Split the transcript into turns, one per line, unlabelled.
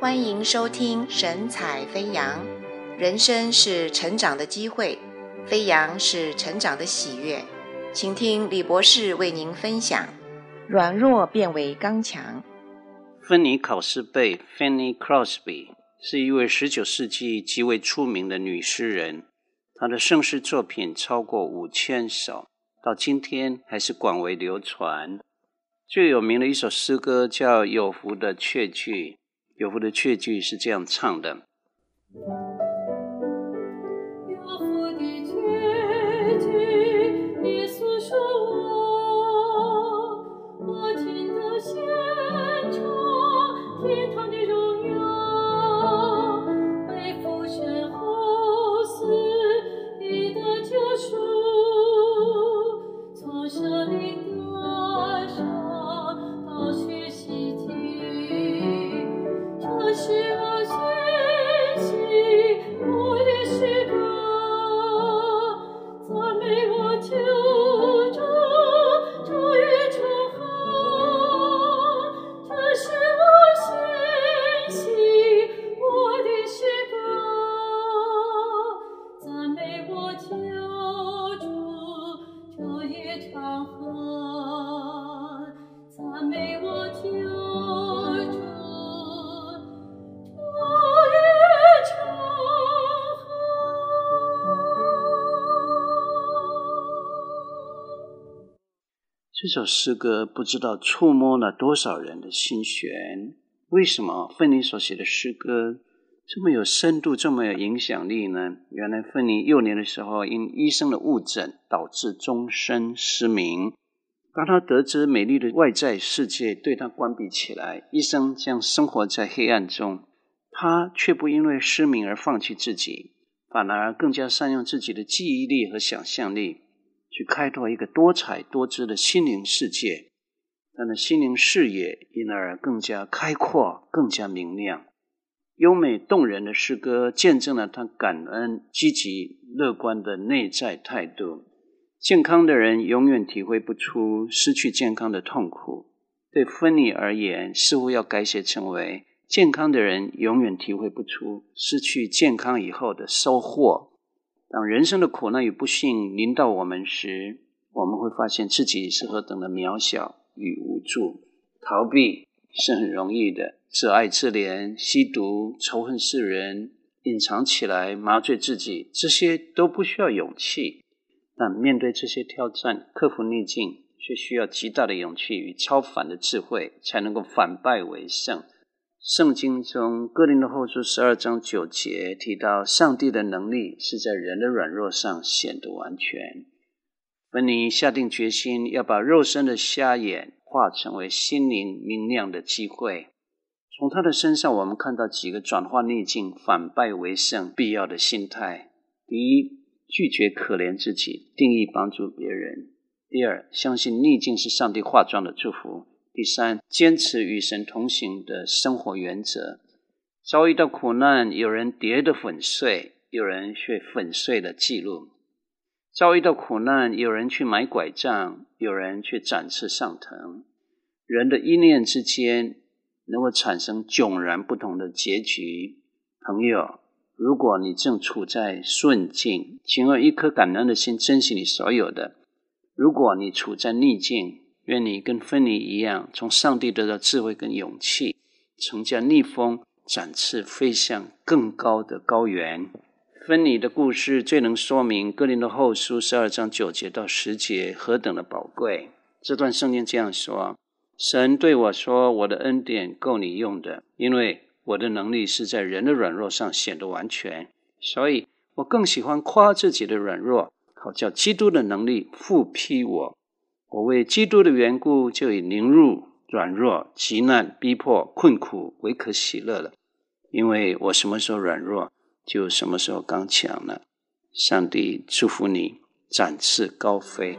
欢迎收听神采飞扬。人生是成长的机会，飞扬是成长的喜悦。请听李博士为您分享：软弱变为刚强。
芬妮·考斯贝 （Fanny Crosby） 是一位19世纪极为出名的女诗人，她的盛世作品超过五千首，到今天还是广为流传。最有名的一首诗歌叫《有福的确据》。有福的确句是这样唱的。这首诗歌不知道触摸了多少人的心弦。为什么芬妮所写的诗歌这么有深度，这么有影响力呢？原来芬妮幼年的时候因医生的误诊导致终身失明。当她得知美丽的外在世界对她关闭起来，一生将生活在黑暗中，她却不因为失明而放弃自己，反而更加善用自己的记忆力和想象力。去开拓一个多彩多姿的心灵世界，他的心灵视野因而更加开阔、更加明亮。优美动人的诗歌见证了他感恩、积极、乐观的内在态度。健康的人永远体会不出失去健康的痛苦，对芬妮而言，似乎要改写成为：健康的人永远体会不出失去健康以后的收获。当人生的苦难与不幸临到我们时，我们会发现自己是何等的渺小与无助。逃避是很容易的，自爱自怜、吸毒、仇恨世人、隐藏起来、麻醉自己，这些都不需要勇气。但面对这些挑战，克服逆境，却需要极大的勇气与超凡的智慧，才能够反败为胜。圣经中哥林多后书十二章九节提到，上帝的能力是在人的软弱上显得完全。芬妮下定决心要把肉身的瞎眼化成为心灵明亮的机会。从他的身上，我们看到几个转化逆境、反败为胜必要的心态：第一，拒绝可怜自己，定义帮助别人；第二，相信逆境是上帝化妆的祝福。第三，坚持与神同行的生活原则。遭遇到苦难，有人跌得粉碎，有人却粉碎了记录；遭遇到苦难，有人去买拐杖，有人却展翅上腾。人的一念之间，能够产生迥然不同的结局。朋友，如果你正处在顺境，请用一颗感恩的心珍惜你所有的；如果你处在逆境，愿你跟芬妮一样，从上帝得到智慧跟勇气，乘驾逆风，展翅飞向更高的高原。芬妮的故事最能说明哥林多后书十二章九节到十节何等的宝贵。这段圣经这样说：神对我说，我的恩典够你用的，因为我的能力是在人的软弱上显得完全。所以我更喜欢夸自己的软弱，好叫基督的能力覆庇我。我为基督的缘故，就以凌辱、软弱、极难、逼迫、困苦为可喜乐了。因为我什么时候软弱，就什么时候刚强了。上帝祝福你，展翅高飞。